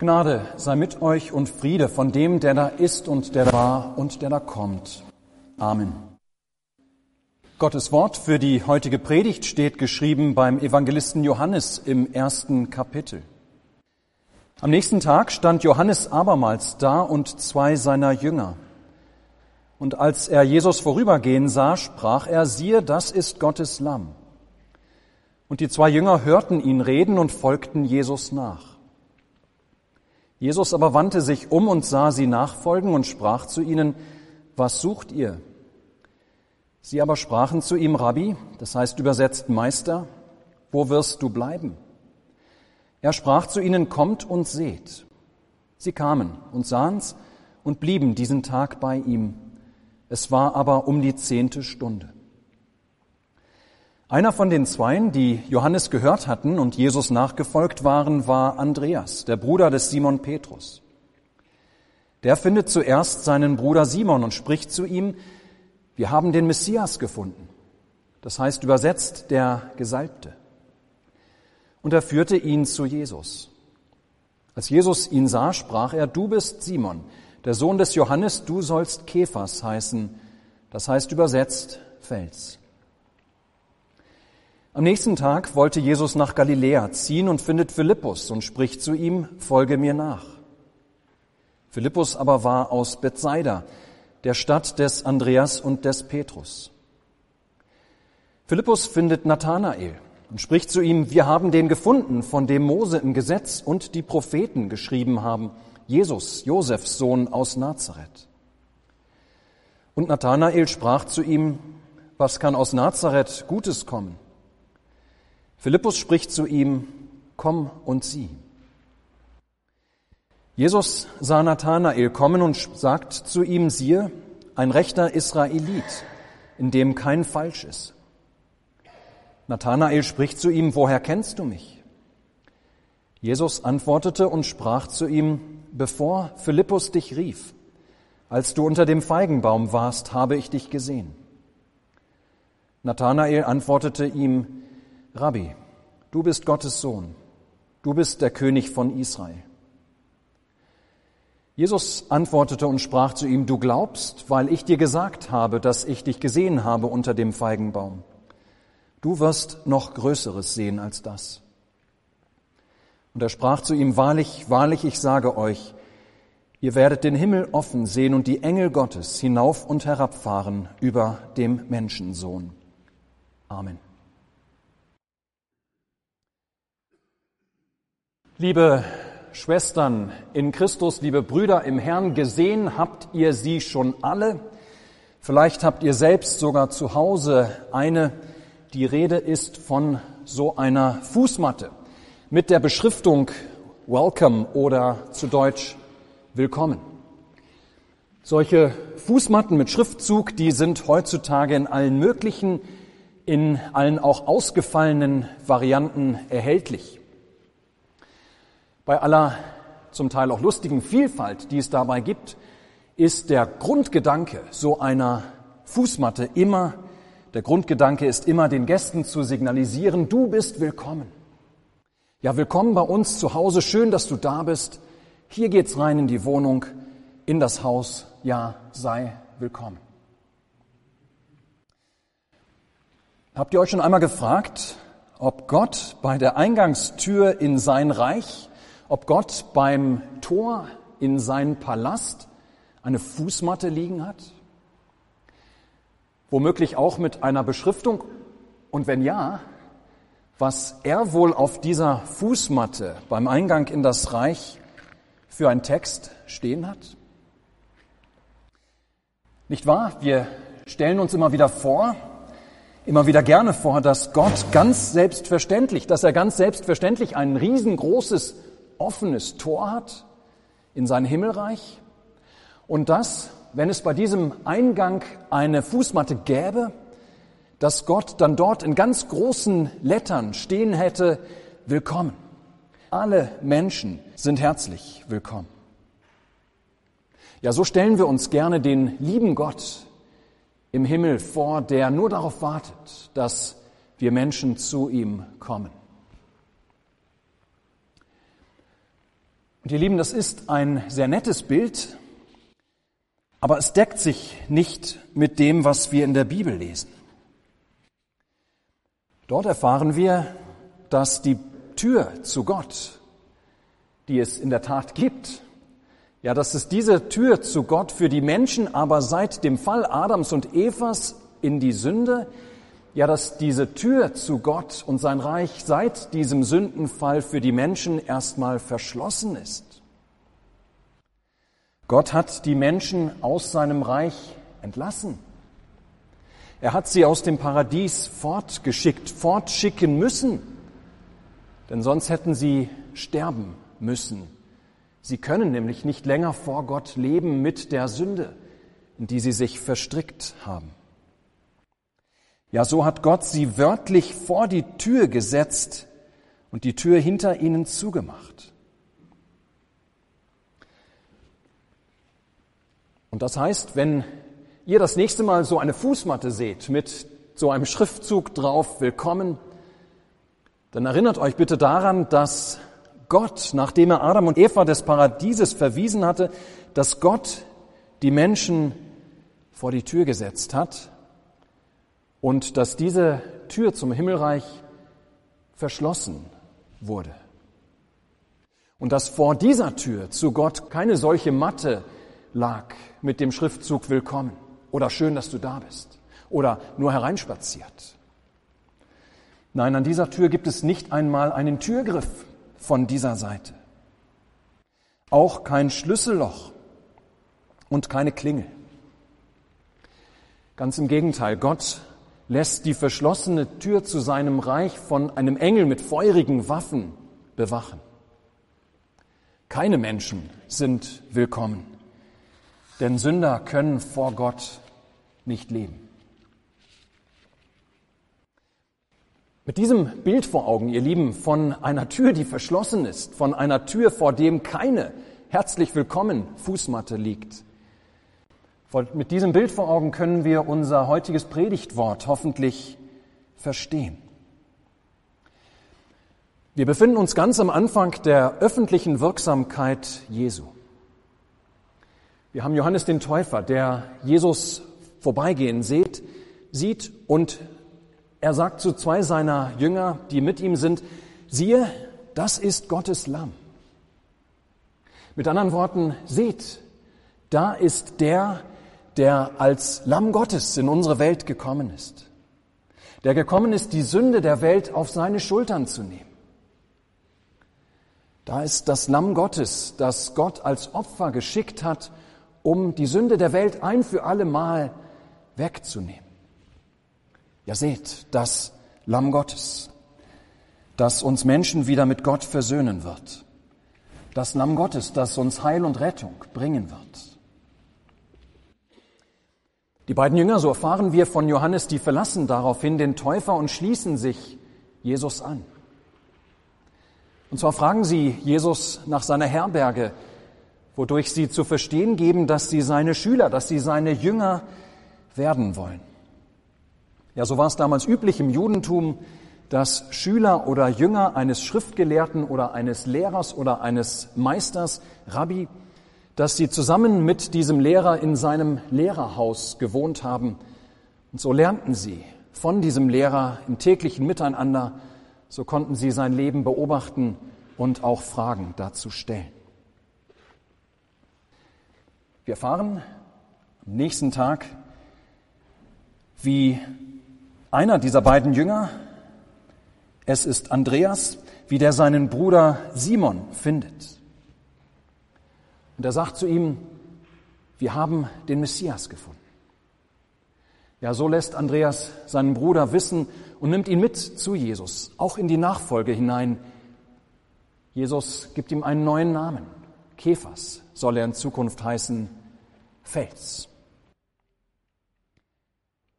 Gnade sei mit euch und Friede von dem, der da ist und der war und der da kommt. Amen. Gottes Wort für die heutige Predigt steht geschrieben beim Evangelisten Johannes im ersten Kapitel. Am nächsten Tag stand Johannes abermals da und zwei seiner Jünger. Und als er Jesus vorübergehen sah, sprach er, siehe, das ist Gottes Lamm. Und die zwei Jünger hörten ihn reden und folgten Jesus nach. Jesus aber wandte sich um und sah sie nachfolgen und sprach zu ihnen, was sucht ihr? Sie aber sprachen zu ihm, Rabbi, das heißt übersetzt Meister, wo wirst du bleiben? Er sprach zu ihnen, kommt und seht. Sie kamen und sahen's und blieben diesen Tag bei ihm. Es war aber um die zehnte Stunde. Einer von den Zweien, die Johannes gehört hatten und Jesus nachgefolgt waren, war Andreas, der Bruder des Simon Petrus. Der findet zuerst seinen Bruder Simon und spricht zu ihm, wir haben den Messias gefunden. Das heißt übersetzt der Gesalbte. Und er führte ihn zu Jesus. Als Jesus ihn sah, sprach er, du bist Simon, der Sohn des Johannes, du sollst Kephas heißen. Das heißt übersetzt Fels. Am nächsten Tag wollte Jesus nach Galiläa ziehen und findet Philippus und spricht zu ihm, folge mir nach. Philippus aber war aus Bethsaida, der Stadt des Andreas und des Petrus. Philippus findet Nathanael und spricht zu ihm, wir haben den gefunden, von dem Mose im Gesetz und die Propheten geschrieben haben, Jesus, Josefs Sohn aus Nazareth. Und Nathanael sprach zu ihm, was kann aus Nazareth Gutes kommen? Philippus spricht zu ihm, komm und sieh. Jesus sah Nathanael kommen und sagt zu ihm, siehe, ein rechter Israelit, in dem kein Falsch ist. Nathanael spricht zu ihm, woher kennst du mich? Jesus antwortete und sprach zu ihm, bevor Philippus dich rief, als du unter dem Feigenbaum warst, habe ich dich gesehen. Nathanael antwortete ihm, Rabbi, du bist Gottes Sohn, du bist der König von Israel. Jesus antwortete und sprach zu ihm, du glaubst, weil ich dir gesagt habe, dass ich dich gesehen habe unter dem Feigenbaum. Du wirst noch Größeres sehen als das. Und er sprach zu ihm, wahrlich, wahrlich, ich sage euch, ihr werdet den Himmel offen sehen und die Engel Gottes hinauf und herabfahren über dem Menschensohn. Amen. Liebe Schwestern in Christus, liebe Brüder im Herrn, gesehen habt ihr sie schon alle. Vielleicht habt ihr selbst sogar zu Hause eine. Die Rede ist von so einer Fußmatte mit der Beschriftung Welcome oder zu Deutsch Willkommen. Solche Fußmatten mit Schriftzug, die sind heutzutage in allen möglichen, in allen auch ausgefallenen Varianten erhältlich. Bei aller zum Teil auch lustigen Vielfalt, die es dabei gibt, ist der Grundgedanke so einer Fußmatte immer, der Grundgedanke ist immer den Gästen zu signalisieren, du bist willkommen. Ja, willkommen bei uns zu Hause, schön, dass du da bist. Hier geht's rein in die Wohnung, in das Haus. Ja, sei willkommen. Habt ihr euch schon einmal gefragt, ob Gott bei der Eingangstür in sein Reich ob Gott beim Tor in seinen Palast eine Fußmatte liegen hat? Womöglich auch mit einer Beschriftung? Und wenn ja, was er wohl auf dieser Fußmatte beim Eingang in das Reich für einen Text stehen hat? Nicht wahr? Wir stellen uns immer wieder vor, immer wieder gerne vor, dass Gott ganz selbstverständlich, dass er ganz selbstverständlich ein riesengroßes offenes Tor hat in sein Himmelreich und dass, wenn es bei diesem Eingang eine Fußmatte gäbe, dass Gott dann dort in ganz großen Lettern stehen hätte, willkommen. Alle Menschen sind herzlich willkommen. Ja, so stellen wir uns gerne den lieben Gott im Himmel vor, der nur darauf wartet, dass wir Menschen zu ihm kommen. Und ihr Lieben, das ist ein sehr nettes Bild, aber es deckt sich nicht mit dem, was wir in der Bibel lesen. Dort erfahren wir, dass die Tür zu Gott, die es in der Tat gibt, ja, dass es diese Tür zu Gott für die Menschen aber seit dem Fall Adams und Evas in die Sünde, ja, dass diese Tür zu Gott und sein Reich seit diesem Sündenfall für die Menschen erstmal verschlossen ist. Gott hat die Menschen aus seinem Reich entlassen. Er hat sie aus dem Paradies fortgeschickt, fortschicken müssen, denn sonst hätten sie sterben müssen. Sie können nämlich nicht länger vor Gott leben mit der Sünde, in die sie sich verstrickt haben. Ja, so hat Gott sie wörtlich vor die Tür gesetzt und die Tür hinter ihnen zugemacht. Und das heißt, wenn ihr das nächste Mal so eine Fußmatte seht mit so einem Schriftzug drauf, willkommen, dann erinnert euch bitte daran, dass Gott, nachdem er Adam und Eva des Paradieses verwiesen hatte, dass Gott die Menschen vor die Tür gesetzt hat und dass diese Tür zum Himmelreich verschlossen wurde. Und dass vor dieser Tür zu Gott keine solche Matte lag mit dem Schriftzug Willkommen oder schön, dass du da bist oder nur hereinspaziert. Nein, an dieser Tür gibt es nicht einmal einen Türgriff von dieser Seite. Auch kein Schlüsselloch und keine Klingel. Ganz im Gegenteil, Gott lässt die verschlossene Tür zu seinem Reich von einem Engel mit feurigen Waffen bewachen. Keine Menschen sind willkommen, denn Sünder können vor Gott nicht leben. Mit diesem Bild vor Augen, ihr Lieben, von einer Tür, die verschlossen ist, von einer Tür, vor dem keine herzlich willkommen Fußmatte liegt. Mit diesem Bild vor Augen können wir unser heutiges Predigtwort hoffentlich verstehen. Wir befinden uns ganz am Anfang der öffentlichen Wirksamkeit Jesu. Wir haben Johannes den Täufer, der Jesus vorbeigehen sieht, sieht und er sagt zu zwei seiner Jünger, die mit ihm sind, siehe, das ist Gottes Lamm. Mit anderen Worten, seht, da ist der, der als Lamm Gottes in unsere Welt gekommen ist. Der gekommen ist, die Sünde der Welt auf seine Schultern zu nehmen. Da ist das Lamm Gottes, das Gott als Opfer geschickt hat, um die Sünde der Welt ein für alle Mal wegzunehmen. Ja, seht, das Lamm Gottes, das uns Menschen wieder mit Gott versöhnen wird. Das Lamm Gottes, das uns Heil und Rettung bringen wird. Die beiden Jünger, so erfahren wir von Johannes, die verlassen daraufhin den Täufer und schließen sich Jesus an. Und zwar fragen sie Jesus nach seiner Herberge, wodurch sie zu verstehen geben, dass sie seine Schüler, dass sie seine Jünger werden wollen. Ja, so war es damals üblich im Judentum, dass Schüler oder Jünger eines Schriftgelehrten oder eines Lehrers oder eines Meisters, Rabbi, dass sie zusammen mit diesem Lehrer in seinem Lehrerhaus gewohnt haben. Und so lernten sie von diesem Lehrer im täglichen Miteinander, so konnten sie sein Leben beobachten und auch Fragen dazu stellen. Wir erfahren am nächsten Tag, wie einer dieser beiden Jünger, es ist Andreas, wie der seinen Bruder Simon findet. Und er sagt zu ihm, wir haben den Messias gefunden. Ja, so lässt Andreas seinen Bruder wissen und nimmt ihn mit zu Jesus, auch in die Nachfolge hinein. Jesus gibt ihm einen neuen Namen. Kephas soll er in Zukunft heißen, Fels.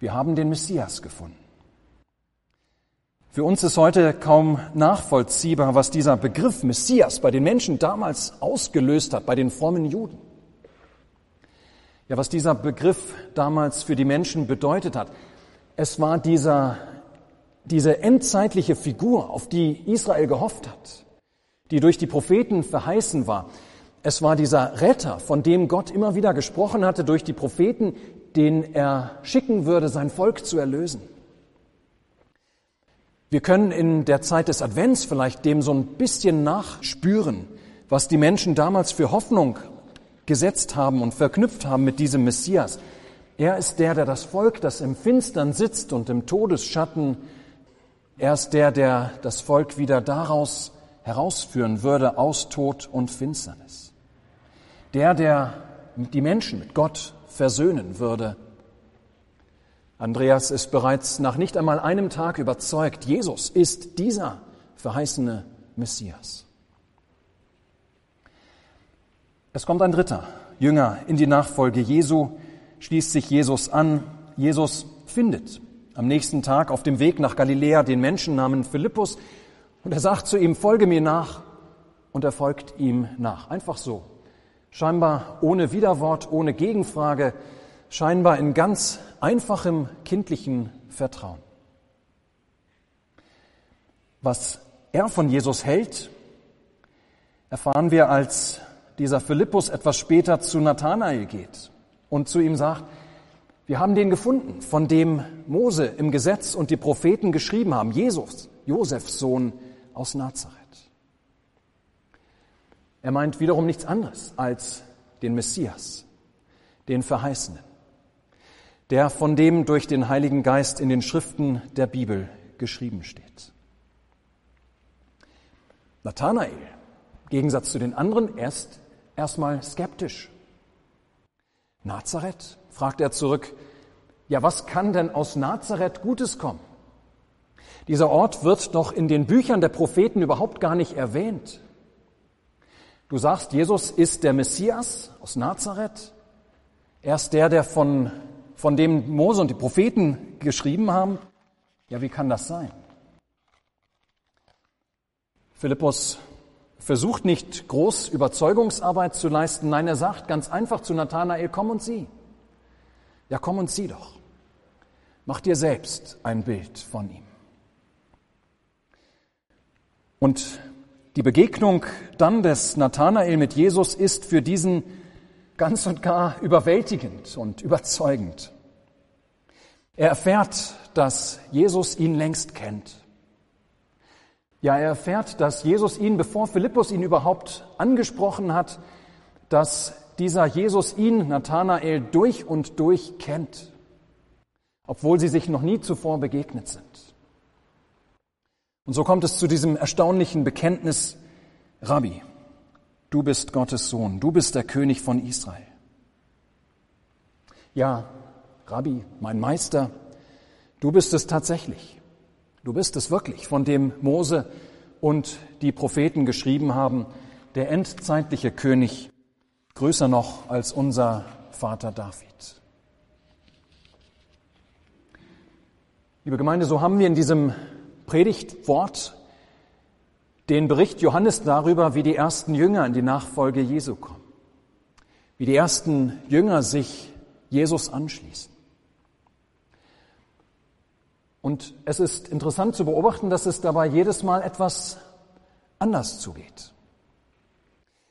Wir haben den Messias gefunden. Für uns ist heute kaum nachvollziehbar, was dieser Begriff Messias bei den Menschen damals ausgelöst hat, bei den frommen Juden. Ja, was dieser Begriff damals für die Menschen bedeutet hat. Es war dieser, diese endzeitliche Figur, auf die Israel gehofft hat. die durch die Propheten verheißen war. Es war dieser Retter, von dem Gott immer wieder gesprochen hatte durch die Propheten, den er schicken würde, sein Volk zu erlösen. Wir können in der Zeit des Advents vielleicht dem so ein bisschen nachspüren, was die Menschen damals für Hoffnung gesetzt haben und verknüpft haben mit diesem Messias. Er ist der, der das Volk, das im Finstern sitzt und im Todesschatten, er ist der, der das Volk wieder daraus herausführen würde, aus Tod und Finsternis. Der, der die Menschen mit Gott versöhnen würde. Andreas ist bereits nach nicht einmal einem Tag überzeugt, Jesus ist dieser verheißene Messias. Es kommt ein dritter Jünger in die Nachfolge Jesu, schließt sich Jesus an. Jesus findet am nächsten Tag auf dem Weg nach Galiläa den Menschen namens Philippus und er sagt zu ihm, folge mir nach und er folgt ihm nach. Einfach so. Scheinbar ohne Widerwort, ohne Gegenfrage, scheinbar in ganz einfachem kindlichen Vertrauen. Was er von Jesus hält, erfahren wir, als dieser Philippus etwas später zu Nathanael geht und zu ihm sagt, wir haben den gefunden, von dem Mose im Gesetz und die Propheten geschrieben haben, Jesus, Josefs Sohn aus Nazareth. Er meint wiederum nichts anderes als den Messias, den Verheißenen, der von dem durch den Heiligen Geist in den Schriften der Bibel geschrieben steht. Nathanael, im Gegensatz zu den anderen, erst erstmal skeptisch. Nazareth? fragt er zurück. Ja, was kann denn aus Nazareth Gutes kommen? Dieser Ort wird doch in den Büchern der Propheten überhaupt gar nicht erwähnt. Du sagst, Jesus ist der Messias aus Nazareth. Er ist der, der von, von dem Mose und die Propheten geschrieben haben. Ja, wie kann das sein? Philippus versucht nicht groß Überzeugungsarbeit zu leisten. Nein, er sagt ganz einfach zu Nathanael, komm und sieh. Ja, komm und sieh doch. Mach dir selbst ein Bild von ihm. Und die Begegnung dann des Nathanael mit Jesus ist für diesen ganz und gar überwältigend und überzeugend. Er erfährt, dass Jesus ihn längst kennt. Ja, er erfährt, dass Jesus ihn, bevor Philippus ihn überhaupt angesprochen hat, dass dieser Jesus ihn, Nathanael, durch und durch kennt, obwohl sie sich noch nie zuvor begegnet sind. Und so kommt es zu diesem erstaunlichen Bekenntnis, Rabbi, du bist Gottes Sohn, du bist der König von Israel. Ja, Rabbi, mein Meister, du bist es tatsächlich. Du bist es wirklich, von dem Mose und die Propheten geschrieben haben, der endzeitliche König, größer noch als unser Vater David. Liebe Gemeinde, so haben wir in diesem Predigtwort den Bericht Johannes darüber, wie die ersten Jünger in die Nachfolge Jesu kommen, wie die ersten Jünger sich Jesus anschließen. Und es ist interessant zu beobachten, dass es dabei jedes Mal etwas anders zugeht.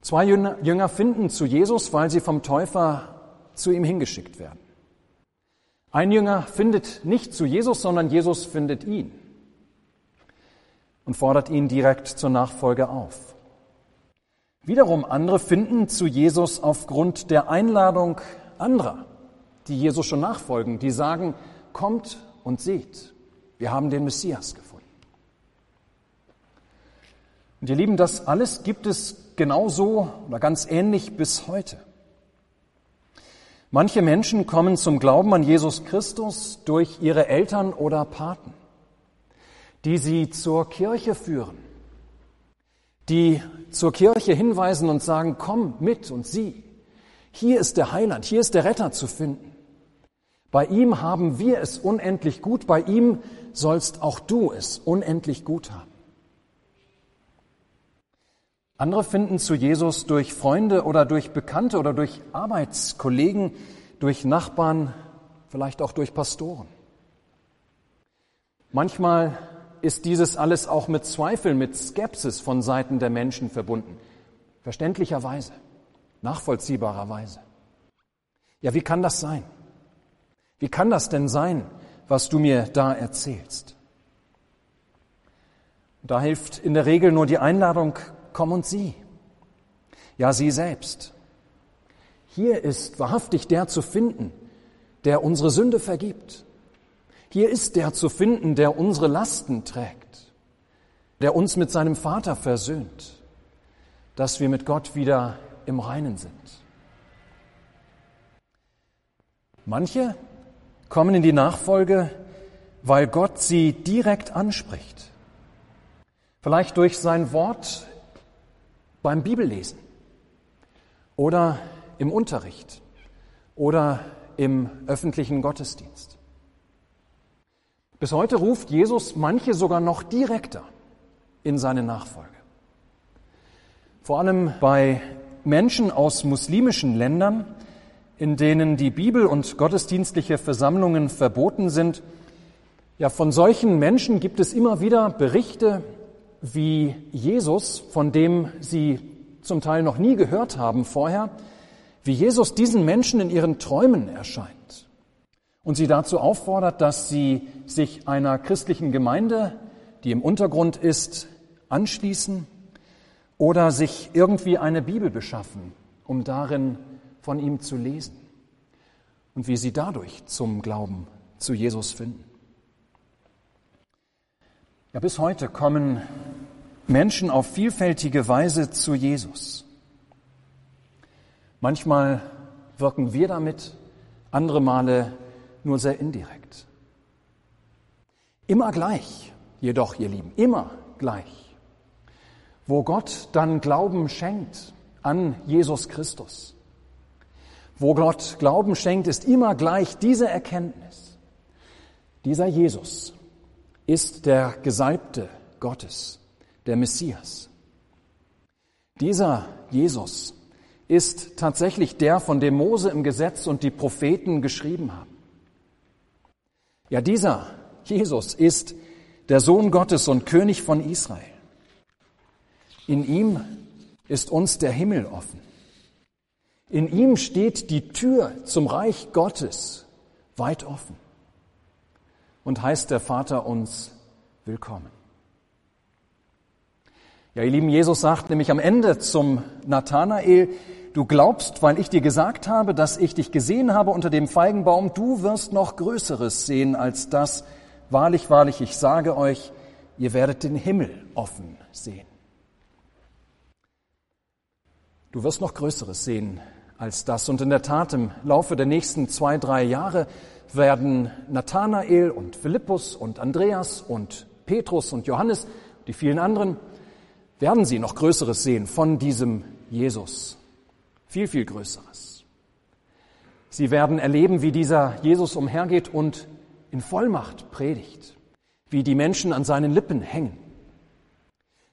Zwei Jünger finden zu Jesus, weil sie vom Täufer zu ihm hingeschickt werden. Ein Jünger findet nicht zu Jesus, sondern Jesus findet ihn und fordert ihn direkt zur Nachfolge auf. Wiederum andere finden zu Jesus aufgrund der Einladung anderer, die Jesus schon nachfolgen, die sagen, kommt und seht, wir haben den Messias gefunden. Und ihr Lieben, das alles gibt es genauso oder ganz ähnlich bis heute. Manche Menschen kommen zum Glauben an Jesus Christus durch ihre Eltern oder Paten, die sie zur Kirche führen, die zur Kirche hinweisen und sagen, komm mit und sieh, hier ist der Heiland, hier ist der Retter zu finden. Bei ihm haben wir es unendlich gut, bei ihm sollst auch du es unendlich gut haben. Andere finden zu Jesus durch Freunde oder durch Bekannte oder durch Arbeitskollegen, durch Nachbarn, vielleicht auch durch Pastoren. Manchmal ist dieses alles auch mit Zweifel, mit Skepsis von Seiten der Menschen verbunden. Verständlicherweise, nachvollziehbarerweise. Ja, wie kann das sein? Wie kann das denn sein, was du mir da erzählst? Da hilft in der Regel nur die Einladung, komm und sieh. Ja, sie selbst. Hier ist wahrhaftig der zu finden, der unsere Sünde vergibt. Hier ist der zu finden, der unsere Lasten trägt, der uns mit seinem Vater versöhnt, dass wir mit Gott wieder im Reinen sind. Manche kommen in die Nachfolge, weil Gott sie direkt anspricht. Vielleicht durch sein Wort beim Bibellesen oder im Unterricht oder im öffentlichen Gottesdienst. Bis heute ruft Jesus manche sogar noch direkter in seine Nachfolge. Vor allem bei Menschen aus muslimischen Ländern, in denen die Bibel und gottesdienstliche Versammlungen verboten sind. Ja, von solchen Menschen gibt es immer wieder Berichte, wie Jesus, von dem sie zum Teil noch nie gehört haben vorher, wie Jesus diesen Menschen in ihren Träumen erscheint und sie dazu auffordert, dass sie sich einer christlichen Gemeinde, die im Untergrund ist, anschließen oder sich irgendwie eine Bibel beschaffen, um darin von ihm zu lesen und wie sie dadurch zum Glauben zu Jesus finden. Ja, bis heute kommen Menschen auf vielfältige Weise zu Jesus. Manchmal wirken wir damit, andere Male nur sehr indirekt. Immer gleich, jedoch, ihr Lieben, immer gleich. Wo Gott dann Glauben schenkt an Jesus Christus, wo Gott Glauben schenkt, ist immer gleich diese Erkenntnis. Dieser Jesus ist der Gesalbte Gottes, der Messias. Dieser Jesus ist tatsächlich der, von dem Mose im Gesetz und die Propheten geschrieben haben. Ja, dieser Jesus ist der Sohn Gottes und König von Israel. In ihm ist uns der Himmel offen. In ihm steht die Tür zum Reich Gottes weit offen und heißt der Vater uns willkommen. Ja, ihr Lieben, Jesus sagt nämlich am Ende zum Nathanael, du glaubst, weil ich dir gesagt habe, dass ich dich gesehen habe unter dem Feigenbaum, du wirst noch Größeres sehen als das. Wahrlich, wahrlich, ich sage euch, ihr werdet den Himmel offen sehen. Du wirst noch Größeres sehen als das. Und in der Tat, im Laufe der nächsten zwei, drei Jahre werden Nathanael und Philippus und Andreas und Petrus und Johannes, die vielen anderen, werden sie noch Größeres sehen von diesem Jesus. Viel, viel Größeres. Sie werden erleben, wie dieser Jesus umhergeht und in Vollmacht predigt, wie die Menschen an seinen Lippen hängen.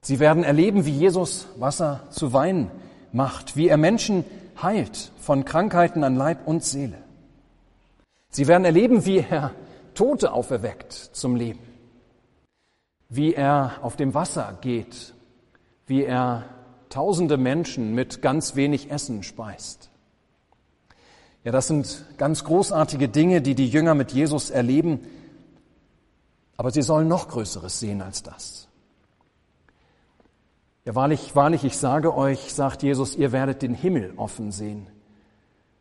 Sie werden erleben, wie Jesus Wasser zu Wein macht, wie er Menschen heilt von Krankheiten an Leib und Seele. Sie werden erleben, wie er Tote auferweckt zum Leben, wie er auf dem Wasser geht, wie er tausende Menschen mit ganz wenig Essen speist. Ja, das sind ganz großartige Dinge, die die Jünger mit Jesus erleben, aber sie sollen noch Größeres sehen als das. Ja, wahrlich, wahrlich, ich sage euch, sagt Jesus, ihr werdet den Himmel offen sehen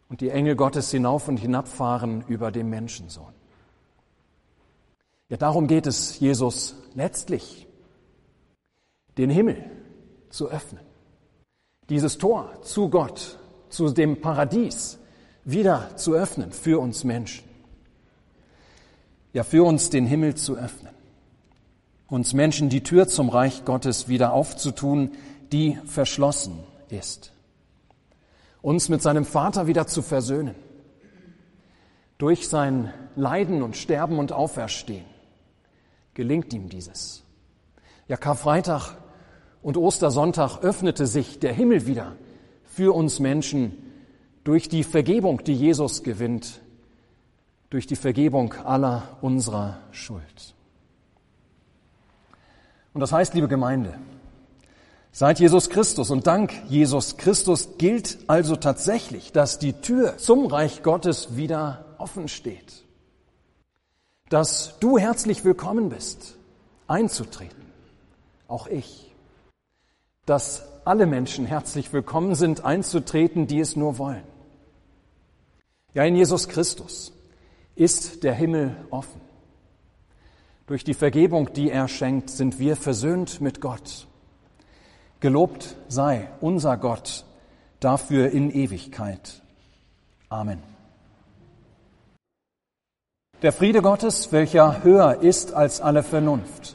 und die Engel Gottes hinauf und hinabfahren über dem Menschensohn. Ja, darum geht es Jesus letztlich, den Himmel zu öffnen dieses Tor zu Gott, zu dem Paradies wieder zu öffnen für uns Menschen. Ja, für uns den Himmel zu öffnen. Uns Menschen die Tür zum Reich Gottes wieder aufzutun, die verschlossen ist. Uns mit seinem Vater wieder zu versöhnen. Durch sein Leiden und Sterben und Auferstehen gelingt ihm dieses. Ja, Karfreitag und Ostersonntag öffnete sich der Himmel wieder für uns Menschen durch die Vergebung, die Jesus gewinnt, durch die Vergebung aller unserer Schuld. Und das heißt, liebe Gemeinde, seit Jesus Christus und dank Jesus Christus gilt also tatsächlich, dass die Tür zum Reich Gottes wieder offen steht. Dass du herzlich willkommen bist, einzutreten. Auch ich. Dass alle Menschen herzlich willkommen sind, einzutreten, die es nur wollen. Ja, in Jesus Christus ist der Himmel offen. Durch die Vergebung, die er schenkt, sind wir versöhnt mit Gott. Gelobt sei unser Gott dafür in Ewigkeit. Amen. Der Friede Gottes, welcher höher ist als alle Vernunft,